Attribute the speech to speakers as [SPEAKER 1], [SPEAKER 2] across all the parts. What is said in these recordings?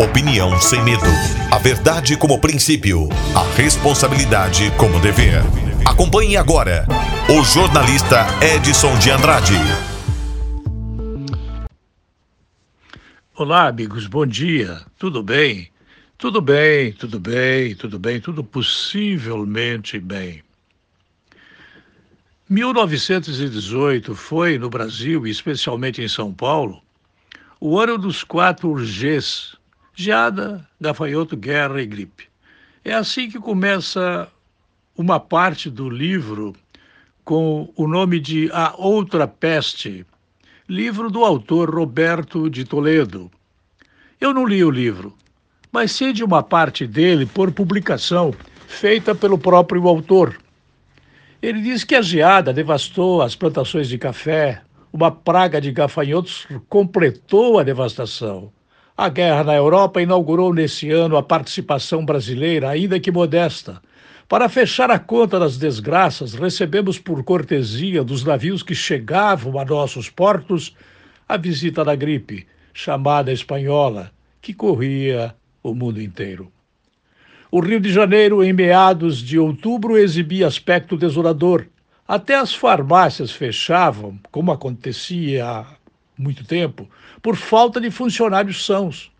[SPEAKER 1] Opinião sem medo. A verdade como princípio. A responsabilidade como dever. Acompanhe agora o jornalista Edson de Andrade.
[SPEAKER 2] Olá, amigos, bom dia. Tudo bem? Tudo bem, tudo bem, tudo bem, tudo possivelmente bem. 1918 foi, no Brasil, e especialmente em São Paulo, o ano dos quatro Gs: geada, gafanhoto, guerra e gripe. É assim que começa uma parte do livro com o nome de A Outra Peste, livro do autor Roberto de Toledo. Eu não li o livro, mas sei de uma parte dele por publicação feita pelo próprio autor. Ele diz que a geada devastou as plantações de café, uma praga de gafanhotos completou a devastação. A guerra na Europa inaugurou nesse ano a participação brasileira, ainda que modesta. Para fechar a conta das desgraças, recebemos por cortesia dos navios que chegavam a nossos portos a visita da gripe, chamada espanhola, que corria o mundo inteiro. O Rio de Janeiro, em meados de outubro, exibia aspecto desolador. Até as farmácias fechavam, como acontecia muito tempo, por falta de funcionários sãos.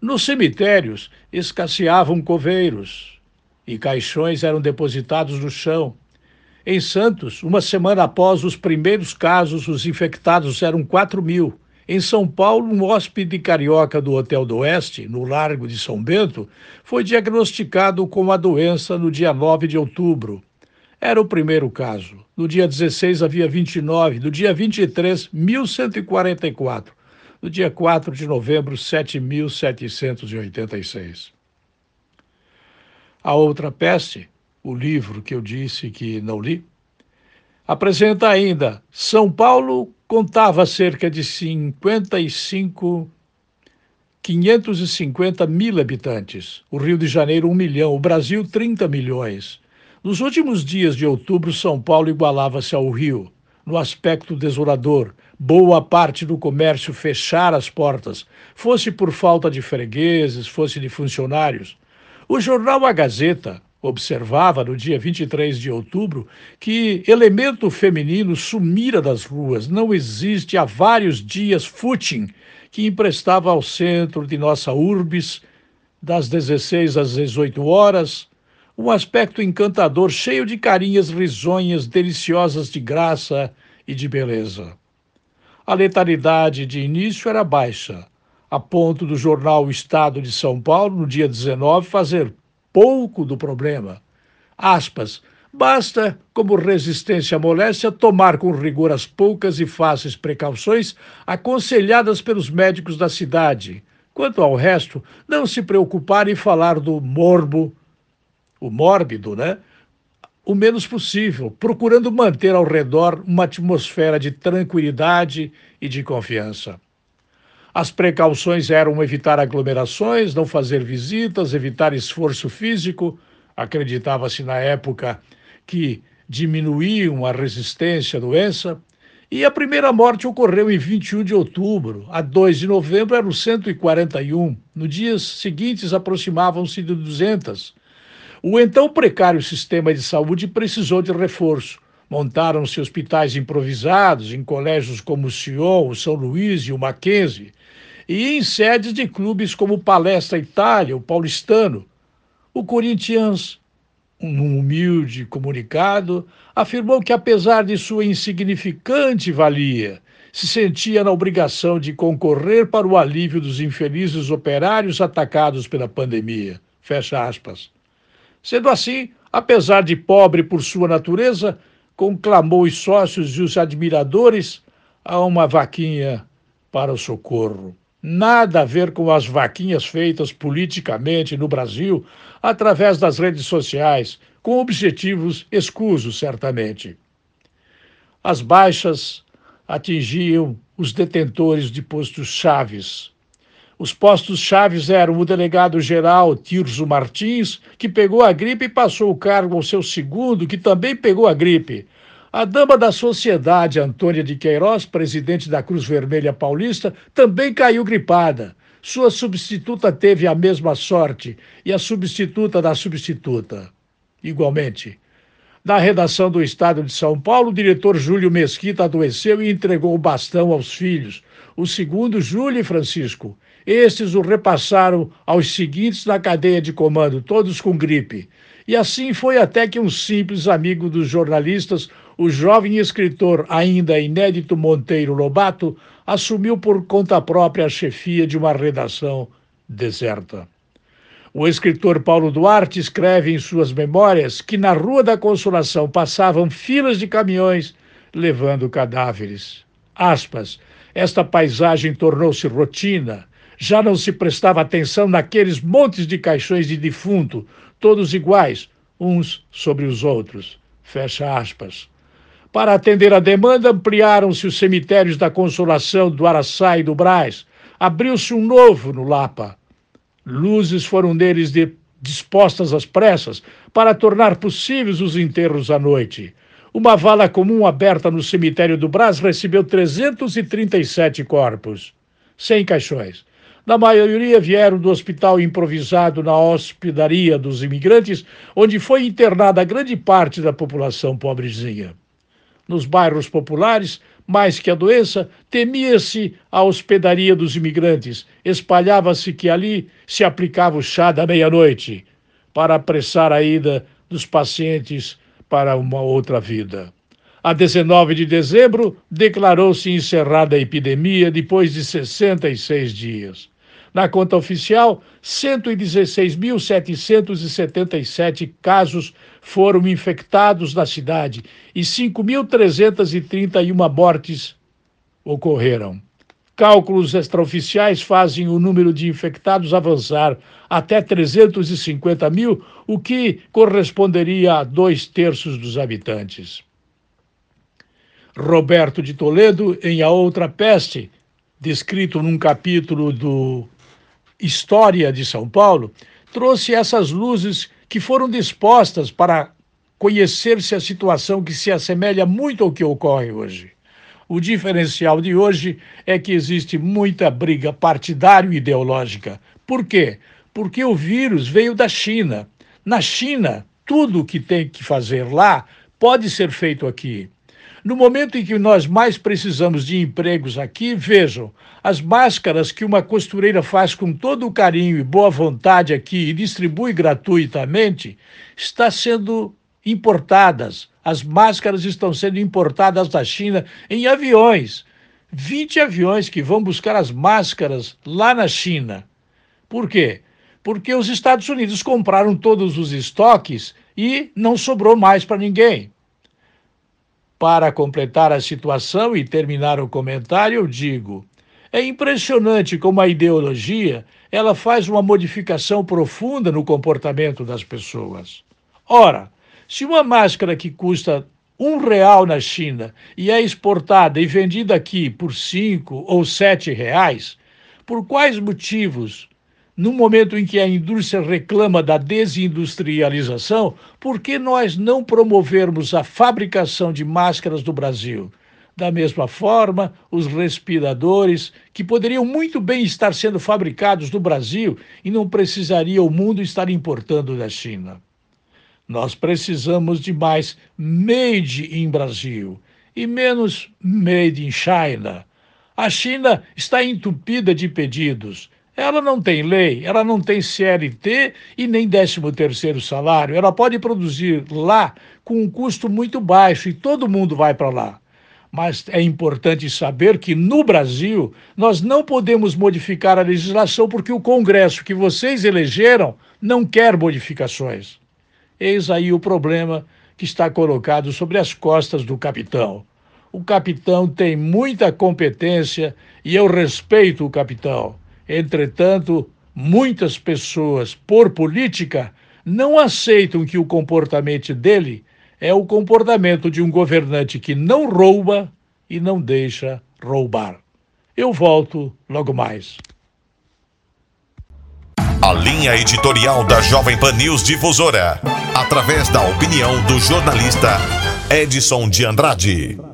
[SPEAKER 2] Nos cemitérios escasseavam coveiros e caixões eram depositados no chão. Em Santos, uma semana após os primeiros casos, os infectados eram 4 mil. Em São Paulo, um hóspede carioca do Hotel do Oeste, no Largo de São Bento, foi diagnosticado com a doença no dia 9 de outubro. Era o primeiro caso. No dia 16 havia 29, no dia 23, 1144. No dia 4 de novembro, 7786. A outra peste, o livro que eu disse que não li, apresenta ainda São Paulo contava cerca de 55 550 mil habitantes, o Rio de Janeiro 1 milhão, o Brasil 30 milhões. Nos últimos dias de outubro, São Paulo igualava-se ao Rio, no aspecto desolador. Boa parte do comércio fechar as portas, fosse por falta de fregueses, fosse de funcionários. O jornal A Gazeta observava no dia 23 de outubro que elemento feminino sumira das ruas. Não existe há vários dias footing que emprestava ao centro de nossa urbis das 16 às 18 horas um aspecto encantador, cheio de carinhas risonhas, deliciosas de graça e de beleza. A letalidade de início era baixa, a ponto do jornal Estado de São Paulo, no dia 19, fazer pouco do problema. Aspas, basta, como resistência à moléstia, tomar com rigor as poucas e fáceis precauções aconselhadas pelos médicos da cidade. Quanto ao resto, não se preocupar em falar do morbo o mórbido, né? o menos possível, procurando manter ao redor uma atmosfera de tranquilidade e de confiança. As precauções eram evitar aglomerações, não fazer visitas, evitar esforço físico. Acreditava-se na época que diminuíam a resistência à doença. E a primeira morte ocorreu em 21 de outubro. A 2 de novembro eram 141. No dias seguintes aproximavam-se de 200. O então precário sistema de saúde precisou de reforço. Montaram-se hospitais improvisados em colégios como o Sion, o São Luís e o Mackenzie, e em sedes de clubes como o Palestra Itália, o Paulistano. O Corinthians, num humilde comunicado, afirmou que, apesar de sua insignificante valia, se sentia na obrigação de concorrer para o alívio dos infelizes operários atacados pela pandemia. Fecha aspas. Sendo assim, apesar de pobre por sua natureza, conclamou os sócios e os admiradores a uma vaquinha para o socorro. Nada a ver com as vaquinhas feitas politicamente no Brasil através das redes sociais, com objetivos escusos, certamente. As baixas atingiam os detentores de postos chaves, os postos chaves eram o delegado-geral Tirso Martins, que pegou a gripe e passou o cargo ao seu segundo, que também pegou a gripe. A dama da sociedade, Antônia de Queiroz, presidente da Cruz Vermelha Paulista, também caiu gripada. Sua substituta teve a mesma sorte e a substituta da substituta. Igualmente, na redação do Estado de São Paulo, o diretor Júlio Mesquita adoeceu e entregou o bastão aos filhos, o segundo, Júlio e Francisco. Estes o repassaram aos seguintes na cadeia de comando, todos com gripe. E assim foi até que um simples amigo dos jornalistas, o jovem escritor ainda inédito Monteiro Lobato, assumiu por conta própria a chefia de uma redação deserta. O escritor Paulo Duarte escreve em suas memórias que na Rua da Consolação passavam filas de caminhões levando cadáveres. Aspas, esta paisagem tornou-se rotina. Já não se prestava atenção naqueles montes de caixões de defunto, todos iguais, uns sobre os outros. Fecha aspas. Para atender a demanda, ampliaram-se os cemitérios da Consolação, do Araçá e do Brás. Abriu-se um novo no Lapa. Luzes foram neles de, dispostas às pressas para tornar possíveis os enterros à noite. Uma vala comum aberta no cemitério do Brás recebeu 337 corpos, sem caixões. Na maioria vieram do hospital improvisado na hospedaria dos imigrantes, onde foi internada grande parte da população pobrezinha. Nos bairros populares, mais que a doença, temia-se a hospedaria dos imigrantes. Espalhava-se que ali se aplicava o chá da meia-noite para apressar a ida dos pacientes para uma outra vida. A 19 de dezembro, declarou-se encerrada a epidemia depois de 66 dias. Na conta oficial, 116.777 casos foram infectados na cidade e 5.331 mortes ocorreram. Cálculos extraoficiais fazem o número de infectados avançar até 350 mil, o que corresponderia a dois terços dos habitantes. Roberto de Toledo, em A Outra Peste, descrito num capítulo do História de São Paulo, trouxe essas luzes que foram dispostas para conhecer-se a situação que se assemelha muito ao que ocorre hoje. O diferencial de hoje é que existe muita briga partidário-ideológica. Por quê? Porque o vírus veio da China. Na China, tudo o que tem que fazer lá pode ser feito aqui. No momento em que nós mais precisamos de empregos aqui, vejam, as máscaras que uma costureira faz com todo o carinho e boa vontade aqui e distribui gratuitamente, está sendo importadas. As máscaras estão sendo importadas da China em aviões. 20 aviões que vão buscar as máscaras lá na China. Por quê? Porque os Estados Unidos compraram todos os estoques e não sobrou mais para ninguém. Para completar a situação e terminar o comentário, eu digo: é impressionante como a ideologia ela faz uma modificação profunda no comportamento das pessoas. Ora, se uma máscara que custa um real na China e é exportada e vendida aqui por cinco ou sete reais, por quais motivos, no momento em que a indústria reclama da desindustrialização, por que nós não promovermos a fabricação de máscaras do Brasil? Da mesma forma, os respiradores, que poderiam muito bem estar sendo fabricados no Brasil e não precisaria o mundo estar importando da China. Nós precisamos de mais made in Brasil e menos made in China. A China está entupida de pedidos. Ela não tem lei, ela não tem CLT e nem 13º salário. Ela pode produzir lá com um custo muito baixo e todo mundo vai para lá. Mas é importante saber que no Brasil nós não podemos modificar a legislação porque o Congresso que vocês elegeram não quer modificações. Eis aí o problema que está colocado sobre as costas do capitão. O capitão tem muita competência e eu respeito o capitão. Entretanto, muitas pessoas, por política, não aceitam que o comportamento dele é o comportamento de um governante que não rouba e não deixa roubar. Eu volto logo mais.
[SPEAKER 1] A linha editorial da Jovem Pan News Difusora, através da opinião do jornalista Edson de Andrade.